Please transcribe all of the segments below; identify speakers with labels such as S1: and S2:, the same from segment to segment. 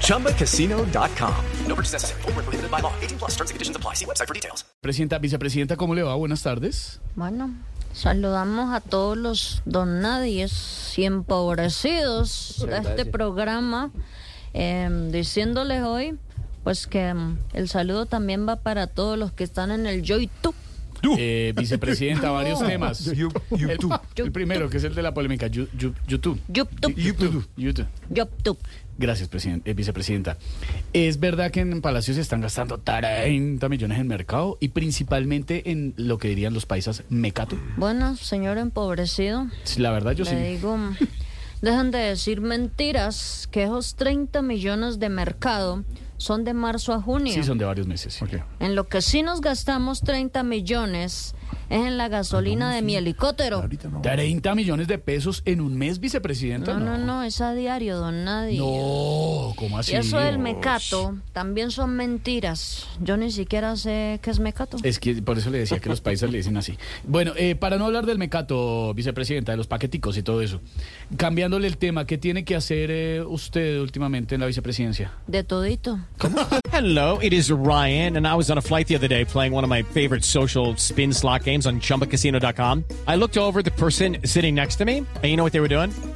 S1: ChumbaCasino.com. No purchase necessary. Void where prohibited by law. 18 plus terms and conditions apply. See website for details.
S2: Presidenta, vicepresidenta, ¿cómo le va? Buenas tardes.
S3: Bueno, saludamos a todos los don nadies y empobrecidos de este programa, eh, diciéndoles hoy, pues que mm, el saludo también va para todos los que están en el YouTube.
S2: Eh, vicepresidenta, varios temas. El,
S3: YouTube.
S2: el primero, que es el de la polémica, YouTube.
S3: YouTube.
S2: YouTube. YouTube.
S3: YouTube.
S2: Gracias, president- eh, vicepresidenta. Es verdad que en Palacio se están gastando 30 millones en mercado y principalmente en lo que dirían los paisas mecato.
S3: Bueno, señor empobrecido,
S2: Sí, La verdad, yo
S3: le
S2: sí.
S3: digo, dejan de decir mentiras, que esos 30 millones de mercado son de marzo a junio.
S2: Sí, son de varios meses. sí.
S3: En lo que sí nos gastamos 30 millones es en la gasolina de mi helicóptero.
S2: 30 millones de pesos en un mes, vicepresidenta.
S3: No, no, no, es a diario, don Nadie.
S2: No, ¿cómo así?
S3: Y eso del mecato también son mentiras. Yo ni siquiera sé qué es mecato.
S2: Es que por eso le decía que los países le dicen así. Bueno, eh, para no hablar del mecato, vicepresidenta, de los paqueticos y todo eso, cambiándole el tema, ¿qué tiene que hacer eh, usted últimamente en la vicepresidencia?
S3: De todito.
S4: Hello, it is Ryan, and I was on a flight the other day playing one of my favorite social spin slot games on chumbacasino.com. I looked over the person sitting next to me, and you know what they were doing?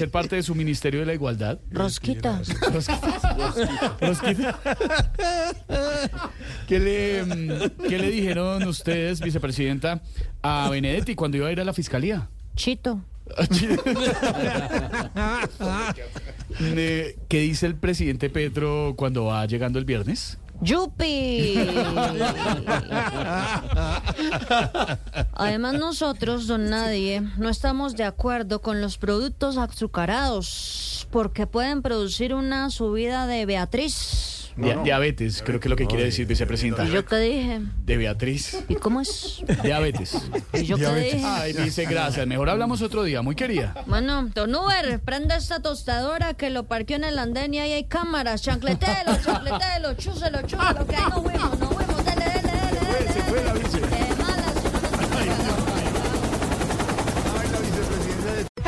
S2: ser parte de su Ministerio de la Igualdad?
S3: Rosquita.
S2: Rosquita. ¿Qué le, mm, ¿Qué le dijeron ustedes, vicepresidenta, a Benedetti cuando iba a ir a la fiscalía?
S3: Chito.
S2: Eh, ¿Qué dice el presidente Petro cuando va llegando el viernes?
S3: ¡Yupi! Además nosotros, don Nadie, no estamos de acuerdo con los productos azucarados porque pueden producir una subida de Beatriz.
S2: Dia- Diabetes, creo que es lo que quiere decir vicepresidenta.
S3: ¿Y yo qué dije?
S2: De Beatriz.
S3: ¿Y cómo es?
S2: Diabetes.
S3: ¿Y yo qué dije?
S2: Ay, dice gracias. Mejor hablamos otro día, muy querida.
S3: Bueno, don Uber, prenda esta tostadora que lo parqueó en el andén y ahí hay cámaras. Chancletelo, chancletelo, chúselo, chúselo, que ahí nos fuimos, nos fuimos. Dele, dele, dele, dele.
S2: Se